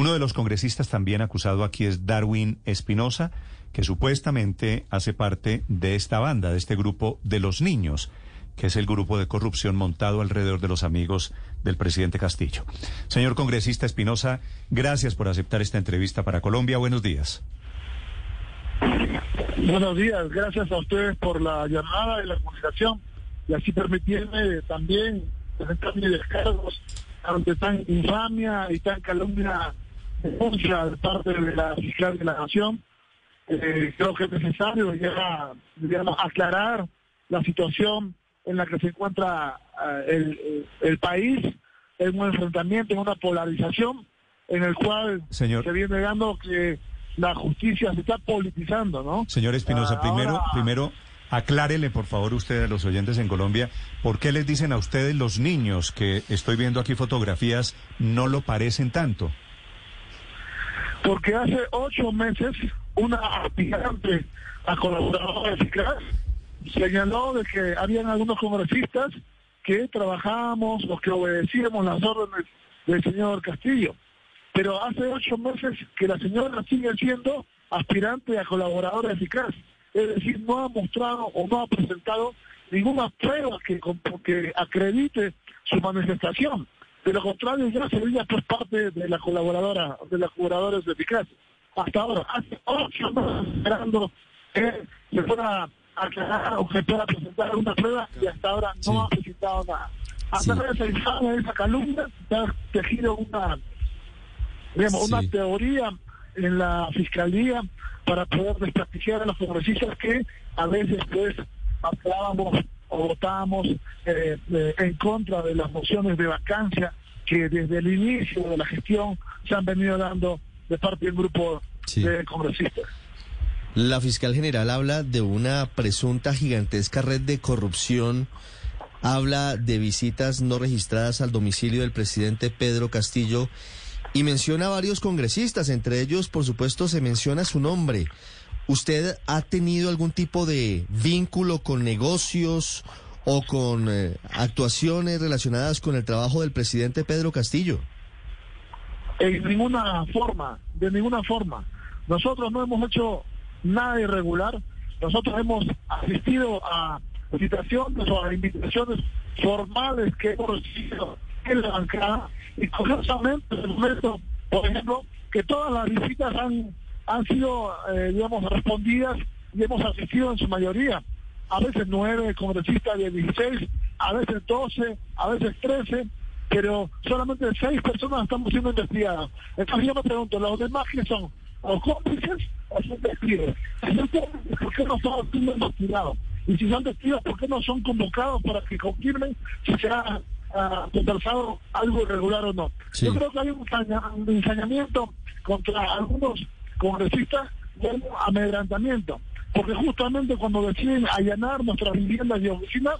Uno de los congresistas también acusado aquí es Darwin Espinosa, que supuestamente hace parte de esta banda, de este grupo de los niños, que es el grupo de corrupción montado alrededor de los amigos del presidente Castillo. Señor congresista Espinosa, gracias por aceptar esta entrevista para Colombia. Buenos días. Buenos días, gracias a ustedes por la llamada y la comunicación y así permitirme también presentar mis descargos ante tan infamia y tan calumnia denuncia de parte de la fiscal de la Nación. Eh, creo que es necesario ya, digamos, aclarar la situación en la que se encuentra eh, el, el, país, en un enfrentamiento, en una polarización, en el cual se viene dando que la justicia se está politizando, ¿no? Señor Espinosa, ah, primero, primero aclárele por favor usted a los oyentes en Colombia, ¿por qué les dicen a ustedes los niños que estoy viendo aquí fotografías no lo parecen tanto? Porque hace ocho meses una aspirante a colaboradora eficaz señaló de que habían algunos congresistas que trabajábamos, los que obedecíamos las órdenes del señor Castillo. Pero hace ocho meses que la señora sigue siendo aspirante a colaboradora eficaz. Es decir, no ha mostrado o no ha presentado ninguna prueba que, que acredite su manifestación. De lo contrario, ya sería por parte de la colaboradora, de las colaboradoras eficaz. Hasta ahora, hace ocho meses esperando que se fuera a aclarar o que pueda presentar una prueba y hasta ahora no ha presentado nada. A través de esa, esa calumnia se ha tejido una digamos, una teoría en la fiscalía para poder desprestigiar a los congresistas que a veces pues hablábamos o votábamos eh, eh, en contra de las mociones de vacancia que desde el inicio de la gestión se han venido dando de parte del grupo de congresistas. La fiscal general habla de una presunta gigantesca red de corrupción, habla de visitas no registradas al domicilio del presidente Pedro Castillo y menciona a varios congresistas, entre ellos, por supuesto, se menciona su nombre. ¿Usted ha tenido algún tipo de vínculo con negocios o con eh, actuaciones relacionadas con el trabajo del presidente Pedro Castillo? En ninguna forma, de ninguna forma. Nosotros no hemos hecho nada irregular. Nosotros hemos asistido a citaciones o a invitaciones formales que hemos recibido en la bancada y curiosamente el momento, por ejemplo, que todas las visitas han, han sido, eh, digamos, respondidas y hemos asistido en su mayoría. A veces nueve congresistas de 16, a veces doce, a veces trece, pero solamente seis personas estamos siendo investigadas. Entonces yo me pregunto, ¿los demás que son? ¿Los cómplices o son testigos? ¿Por qué no son siendo investigados? Y si son testigos, ¿por qué no son convocados para que confirmen si se ha uh, conversado algo irregular o no. Yo creo que hay un, ensañamiento contra algunos congresistas un amedrantamiento, porque justamente cuando deciden allanar nuestras viviendas y oficinas,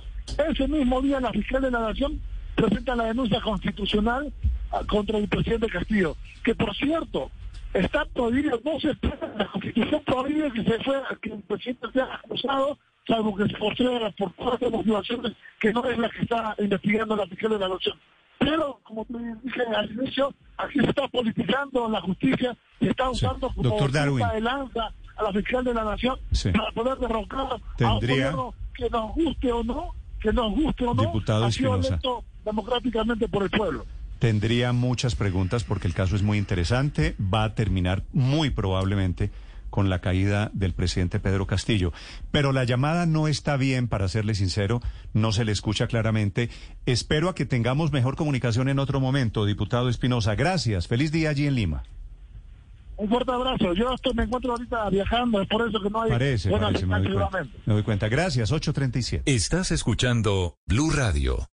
ese mismo día la fiscal de la Nación presenta la denuncia constitucional ah, contra el presidente Castillo, que por cierto, está prohibido, no se la constitución prohíbe que se fue, que el presidente sea acusado salvo que se proceda por las motivaciones que no es la que está investigando la fiscal de la nación. Pero, como te dije al inicio, aquí se está politizando la justicia, está usando como punta de lanza a la fiscal de la nación para poder derrocar a un gobierno que nos guste o no, que nos guste o no, Diputado ha sido electo democráticamente por el pueblo. Tendría muchas preguntas porque el caso es muy interesante, va a terminar muy probablemente con la caída del presidente Pedro Castillo. Pero la llamada no está bien, para serle sincero, no se le escucha claramente. Espero a que tengamos mejor comunicación en otro momento, diputado Espinosa. Gracias. Feliz día allí en Lima. Un fuerte abrazo. Yo estoy, me encuentro ahorita viajando, es por eso que no hay... Parece, parece, me doy, cuenta. me doy cuenta. Gracias, 837. Estás escuchando Blue Radio.